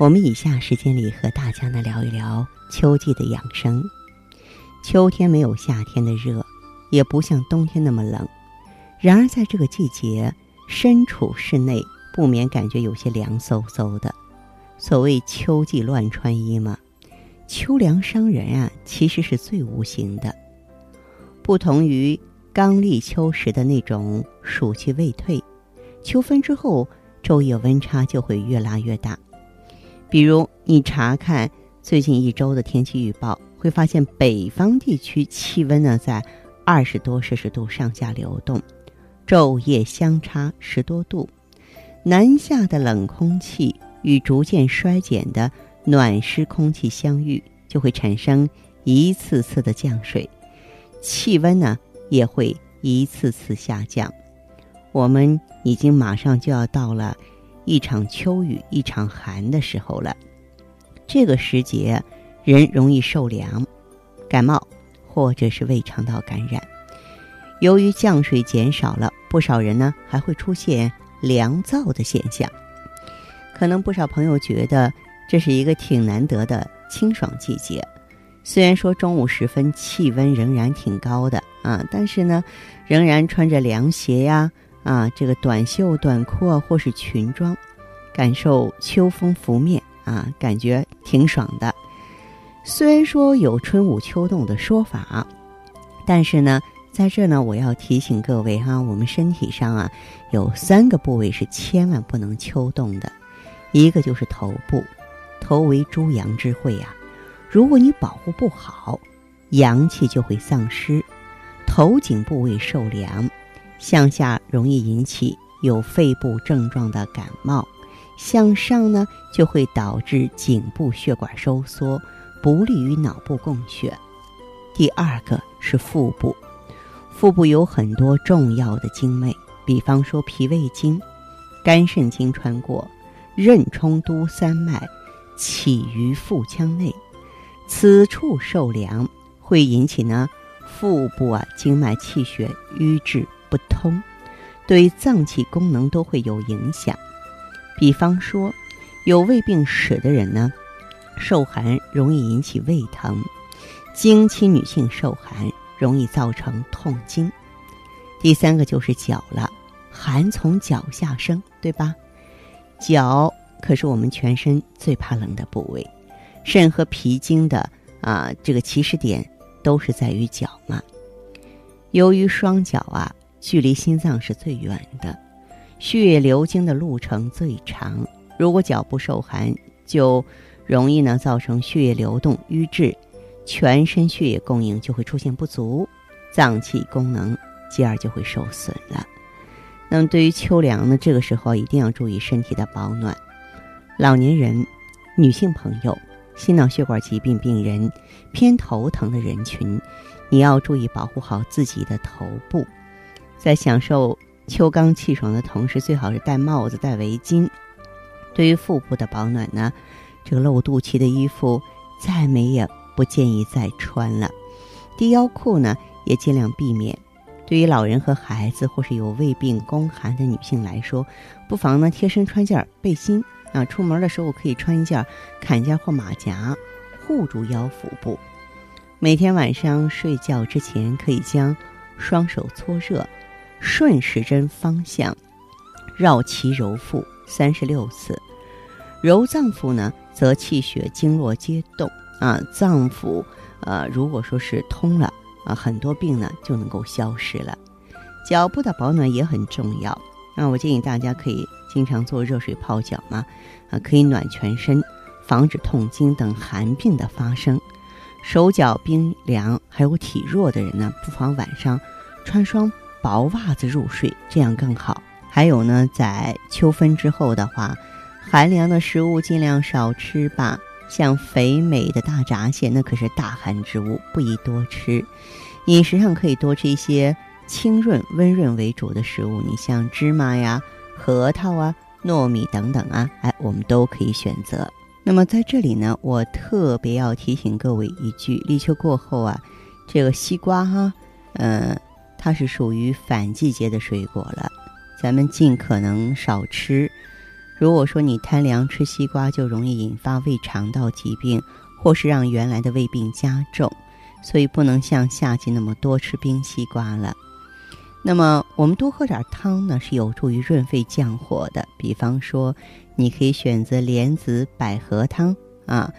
我们以下时间里和大家呢聊一聊秋季的养生。秋天没有夏天的热，也不像冬天那么冷。然而在这个季节，身处室内不免感觉有些凉飕飕的。所谓秋季乱穿衣嘛，秋凉伤人啊，其实是最无形的。不同于刚立秋时的那种暑气未退，秋分之后昼夜温差就会越拉越大。比如，你查看最近一周的天气预报，会发现北方地区气温呢在二十多摄氏度上下流动，昼夜相差十多度。南下的冷空气与逐渐衰减的暖湿空气相遇，就会产生一次次的降水，气温呢也会一次次下降。我们已经马上就要到了。一场秋雨一场寒的时候了，这个时节人容易受凉、感冒或者是胃肠道感染。由于降水减少了，不少人呢还会出现凉燥的现象。可能不少朋友觉得这是一个挺难得的清爽季节，虽然说中午时分气温仍然挺高的啊，但是呢，仍然穿着凉鞋呀。啊，这个短袖短裤啊，或是裙装，感受秋风拂面啊，感觉挺爽的。虽然说有春捂秋冻的说法，但是呢，在这呢，我要提醒各位哈，我们身体上啊，有三个部位是千万不能秋冻的，一个就是头部，头为诸阳之会呀，如果你保护不好，阳气就会丧失，头颈部位受凉。向下容易引起有肺部症状的感冒，向上呢就会导致颈部血管收缩，不利于脑部供血。第二个是腹部，腹部有很多重要的经脉，比方说脾胃经、肝肾经穿过，任冲督三脉，起于腹腔内，此处受凉会引起呢腹部啊经脉气血瘀滞。不通，对脏器功能都会有影响。比方说，有胃病史的人呢，受寒容易引起胃疼；经期女性受寒容易造成痛经。第三个就是脚了，寒从脚下生，对吧？脚可是我们全身最怕冷的部位，肾和脾经的啊这个起始点都是在于脚嘛。由于双脚啊。距离心脏是最远的，血液流经的路程最长。如果脚部受寒，就容易呢造成血液流动瘀滞，全身血液供应就会出现不足，脏器功能继而就会受损了。那么对于秋凉呢，这个时候一定要注意身体的保暖。老年人、女性朋友、心脑血管疾病病人、偏头疼的人群，你要注意保护好自己的头部。在享受秋刚气爽的同时，最好是戴帽子、戴围巾。对于腹部的保暖呢，这个露肚脐的衣服再美也不建议再穿了。低腰裤呢，也尽量避免。对于老人和孩子或是有胃病、宫寒的女性来说，不妨呢贴身穿件背心啊，出门的时候可以穿一件坎肩或马甲，护住腰腹部。每天晚上睡觉之前，可以将双手搓热。顺时针方向绕脐揉腹三十六次，揉脏腑呢，则气血经络皆动啊，脏腑呃，如果说是通了啊，很多病呢就能够消失了。脚部的保暖也很重要啊，我建议大家可以经常做热水泡脚嘛，啊，可以暖全身，防止痛经等寒病的发生。手脚冰凉还有体弱的人呢，不妨晚上穿双。薄袜子入睡，这样更好。还有呢，在秋分之后的话，寒凉的食物尽量少吃吧。像肥美的大闸蟹，那可是大寒之物，不宜多吃。饮食上可以多吃一些清润、温润为主的食物，你像芝麻呀、核桃啊、糯米等等啊，哎，我们都可以选择。那么在这里呢，我特别要提醒各位一句：立秋过后啊，这个西瓜哈，嗯，它是属于反季节的水果了，咱们尽可能少吃。如果说你贪凉吃西瓜，就容易引发胃肠道疾病，或是让原来的胃病加重，所以不能像夏季那么多吃冰西瓜了。那么我们多喝点汤呢，是有助于润肺降火的。比方说，你可以选择莲子百合汤啊，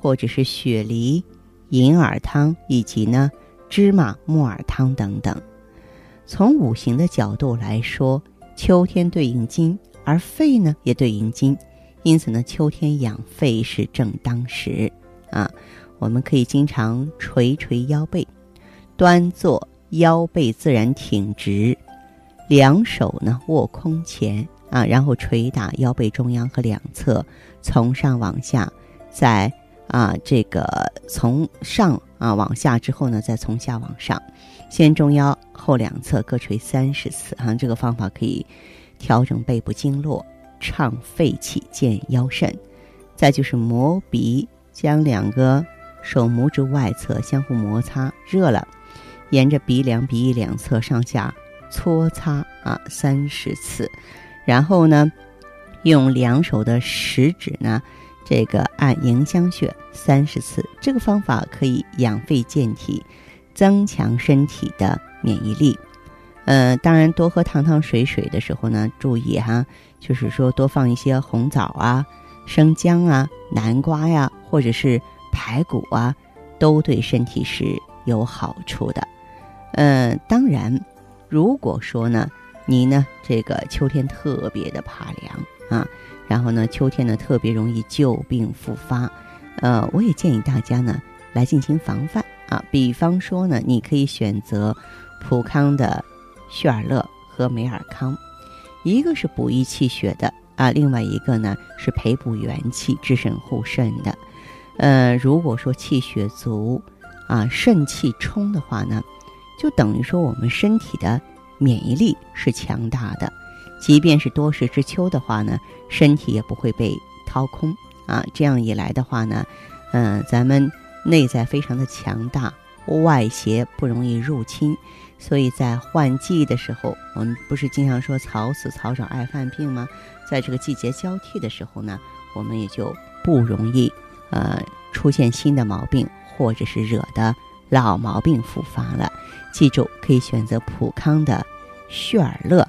或者是雪梨银耳汤，以及呢芝麻木耳汤等等。从五行的角度来说，秋天对应金。而肺呢也对应金，因此呢，秋天养肺是正当时啊。我们可以经常捶捶腰背，端坐腰背自然挺直，两手呢握空前啊，然后捶打腰背中央和两侧，从上往下，在啊这个从上啊往下之后呢，再从下往上，先中腰后两侧各捶三十次啊。这个方法可以。调整背部经络，畅肺气，健腰肾。再就是磨鼻，将两个手拇指外侧相互摩擦，热了，沿着鼻梁、鼻翼两侧上下搓擦啊三十次。然后呢，用两手的食指呢，这个按迎香穴三十次。这个方法可以养肺健体，增强身体的免疫力。呃，当然，多喝汤汤水水的时候呢，注意哈，就是说多放一些红枣啊、生姜啊、南瓜呀，或者是排骨啊，都对身体是有好处的。呃，当然，如果说呢，你呢这个秋天特别的怕凉啊，然后呢秋天呢特别容易旧病复发，呃，我也建议大家呢来进行防范啊。比方说呢，你可以选择普康的。血尔乐和美尔康，一个是补益气血的啊，另外一个呢是培补元气、滋肾护肾的。呃，如果说气血足啊，肾气充的话呢，就等于说我们身体的免疫力是强大的，即便是多事之秋的话呢，身体也不会被掏空啊。这样一来的话呢，嗯，咱们内在非常的强大，外邪不容易入侵。所以在换季的时候，我们不是经常说草死草长爱犯病吗？在这个季节交替的时候呢，我们也就不容易呃出现新的毛病，或者是惹得老毛病复发了。记住，可以选择普康的血尔乐